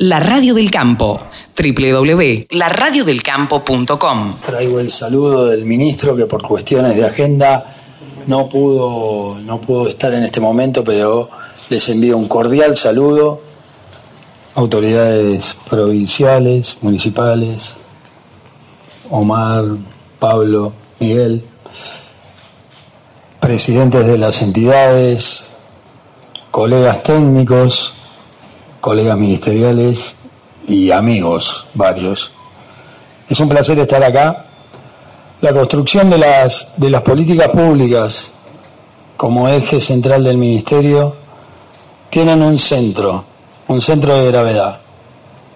La Radio del Campo, www.laradiodelcampo.com. Traigo el saludo del ministro que por cuestiones de agenda no pudo, no pudo estar en este momento, pero les envío un cordial saludo. Autoridades provinciales, municipales, Omar, Pablo, Miguel, presidentes de las entidades, colegas técnicos, colegas ministeriales y amigos varios. Es un placer estar acá. La construcción de las, de las políticas públicas como eje central del ministerio tienen un centro, un centro de gravedad,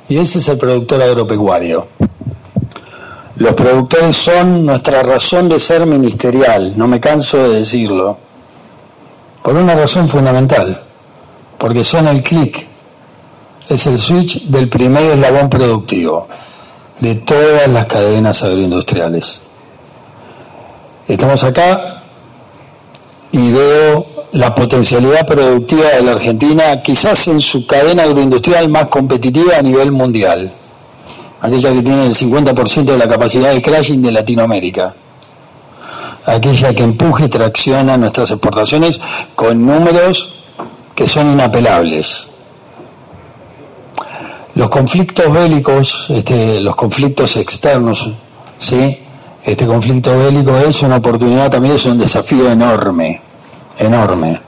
y ese es el productor agropecuario. Los productores son nuestra razón de ser ministerial, no me canso de decirlo, por una razón fundamental, porque son el clic es el switch del primer eslabón productivo de todas las cadenas agroindustriales. Estamos acá y veo la potencialidad productiva de la Argentina quizás en su cadena agroindustrial más competitiva a nivel mundial, aquella que tiene el 50% de la capacidad de crashing de Latinoamérica, aquella que empuje y tracciona nuestras exportaciones con números que son inapelables los conflictos bélicos, este, los conflictos externos, ¿sí? Este conflicto bélico es una oportunidad, también es un desafío enorme, enorme,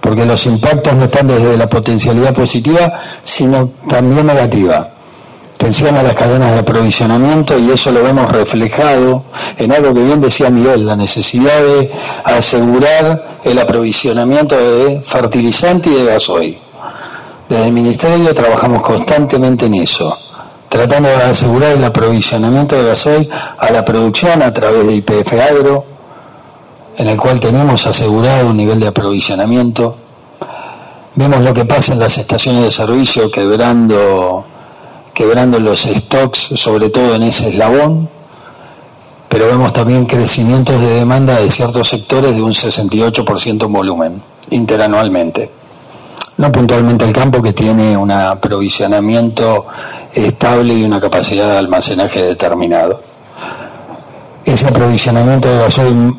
porque los impactos no están desde la potencialidad positiva, sino también negativa. Tensión a las cadenas de aprovisionamiento y eso lo vemos reflejado en algo que bien decía Miguel, la necesidad de asegurar el aprovisionamiento de fertilizante y de gasoil desde el Ministerio trabajamos constantemente en eso, tratando de asegurar el aprovisionamiento de gasoil a la producción a través de IPF Agro, en el cual tenemos asegurado un nivel de aprovisionamiento. Vemos lo que pasa en las estaciones de servicio quebrando, quebrando los stocks, sobre todo en ese eslabón, pero vemos también crecimientos de demanda de ciertos sectores de un 68% en volumen interanualmente no puntualmente el campo que tiene un aprovisionamiento estable y una capacidad de almacenaje determinado. Ese aprovisionamiento de gasoil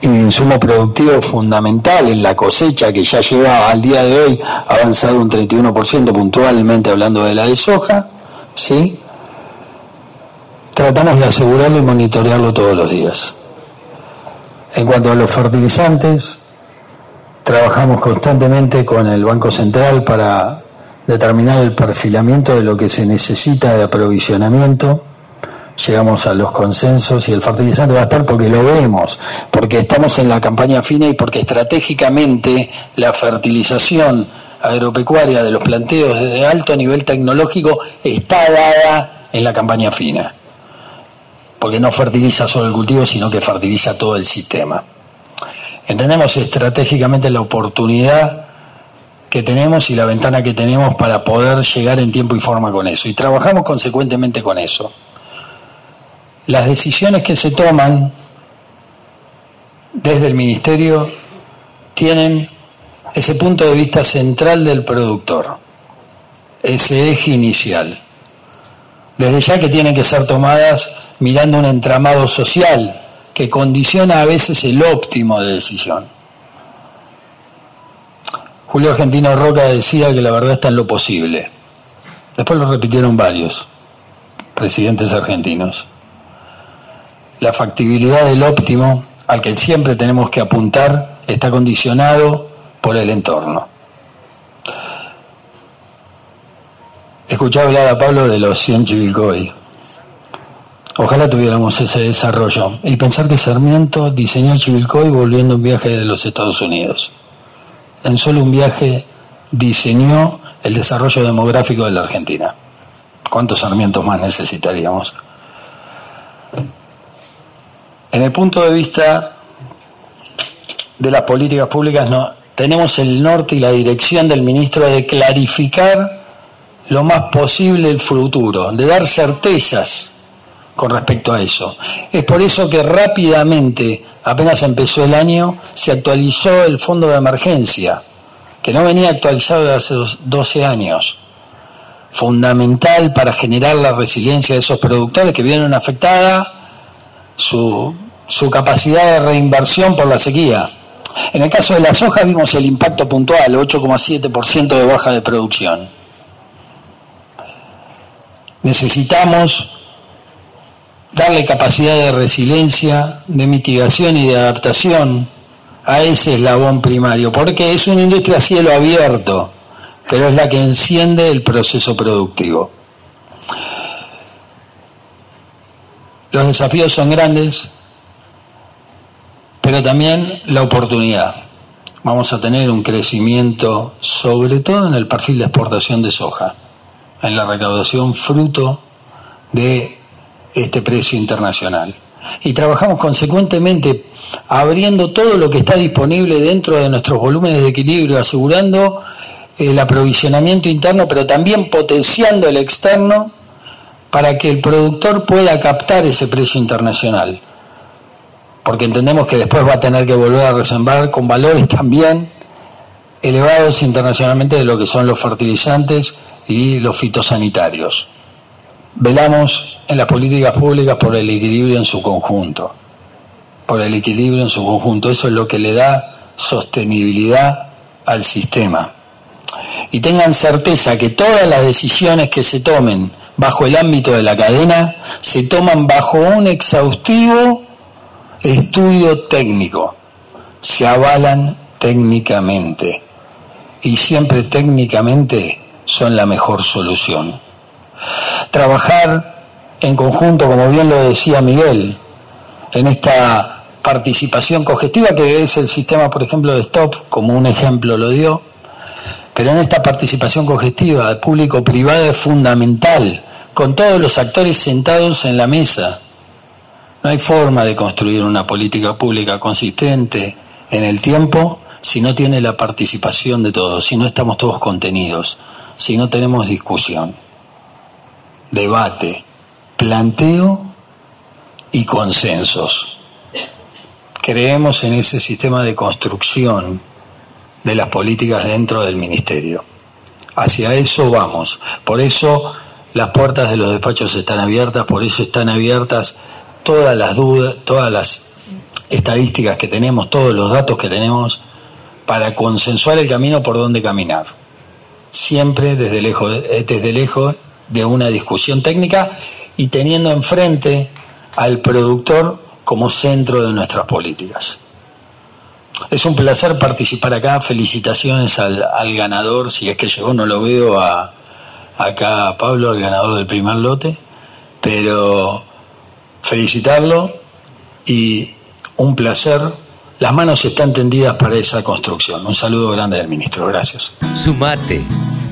y insumo productivo fundamental en la cosecha que ya lleva al día de hoy avanzado un 31% puntualmente hablando de la de soja, ¿sí? Tratamos de asegurarlo y monitorearlo todos los días. En cuanto a los fertilizantes, Trabajamos constantemente con el Banco Central para determinar el perfilamiento de lo que se necesita de aprovisionamiento. Llegamos a los consensos y el fertilizante va a estar porque lo vemos, porque estamos en la campaña fina y porque estratégicamente la fertilización agropecuaria de los planteos de alto nivel tecnológico está dada en la campaña fina. Porque no fertiliza solo el cultivo, sino que fertiliza todo el sistema. Entendemos estratégicamente la oportunidad que tenemos y la ventana que tenemos para poder llegar en tiempo y forma con eso. Y trabajamos consecuentemente con eso. Las decisiones que se toman desde el Ministerio tienen ese punto de vista central del productor, ese eje inicial. Desde ya que tienen que ser tomadas mirando un entramado social que condiciona a veces el óptimo de decisión. Julio Argentino Roca decía que la verdad está en lo posible. Después lo repitieron varios presidentes argentinos. La factibilidad del óptimo al que siempre tenemos que apuntar está condicionado por el entorno. Escuchaba hablar a Pablo de los 100 Chivilcoy. Ojalá tuviéramos ese desarrollo. Y pensar que Sarmiento diseñó Chivilcoy volviendo un viaje de los Estados Unidos. En solo un viaje diseñó el desarrollo demográfico de la Argentina. ¿Cuántos Sarmientos más necesitaríamos? En el punto de vista de las políticas públicas, no, tenemos el norte y la dirección del ministro de clarificar lo más posible el futuro, de dar certezas con respecto a eso. Es por eso que rápidamente, apenas empezó el año, se actualizó el fondo de emergencia, que no venía actualizado desde hace 12 años. fundamental para generar la resiliencia de esos productores que vieron afectada su, su capacidad de reinversión por la sequía. En el caso de la soja vimos el impacto puntual, 8,7% de baja de producción. Necesitamos darle capacidad de resiliencia, de mitigación y de adaptación a ese eslabón primario, porque es una industria a cielo abierto, pero es la que enciende el proceso productivo. Los desafíos son grandes, pero también la oportunidad. Vamos a tener un crecimiento, sobre todo en el perfil de exportación de soja, en la recaudación fruto de este precio internacional. Y trabajamos consecuentemente abriendo todo lo que está disponible dentro de nuestros volúmenes de equilibrio, asegurando el aprovisionamiento interno, pero también potenciando el externo para que el productor pueda captar ese precio internacional. Porque entendemos que después va a tener que volver a resembrar con valores también elevados internacionalmente de lo que son los fertilizantes y los fitosanitarios. Velamos en las políticas públicas por el equilibrio en su conjunto, por el equilibrio en su conjunto. Eso es lo que le da sostenibilidad al sistema. Y tengan certeza que todas las decisiones que se tomen bajo el ámbito de la cadena se toman bajo un exhaustivo estudio técnico, se avalan técnicamente y siempre técnicamente son la mejor solución trabajar en conjunto, como bien lo decía Miguel, en esta participación cogestiva que es el sistema, por ejemplo, de Stop, como un ejemplo lo dio, pero en esta participación cogestiva público-privada es fundamental, con todos los actores sentados en la mesa. No hay forma de construir una política pública consistente en el tiempo si no tiene la participación de todos, si no estamos todos contenidos, si no tenemos discusión debate, planteo y consensos. Creemos en ese sistema de construcción de las políticas dentro del ministerio. Hacia eso vamos. Por eso las puertas de los despachos están abiertas, por eso están abiertas todas las dudas, todas las estadísticas que tenemos, todos los datos que tenemos para consensuar el camino por donde caminar. Siempre desde lejos, desde lejos de una discusión técnica y teniendo enfrente al productor como centro de nuestras políticas. Es un placer participar acá. Felicitaciones al, ganador, si es que llegó, no lo veo a, acá a Pablo, el ganador del primer lote, pero felicitarlo y un placer. Las manos están tendidas para esa construcción. Un saludo grande del ministro. Gracias. Sumate.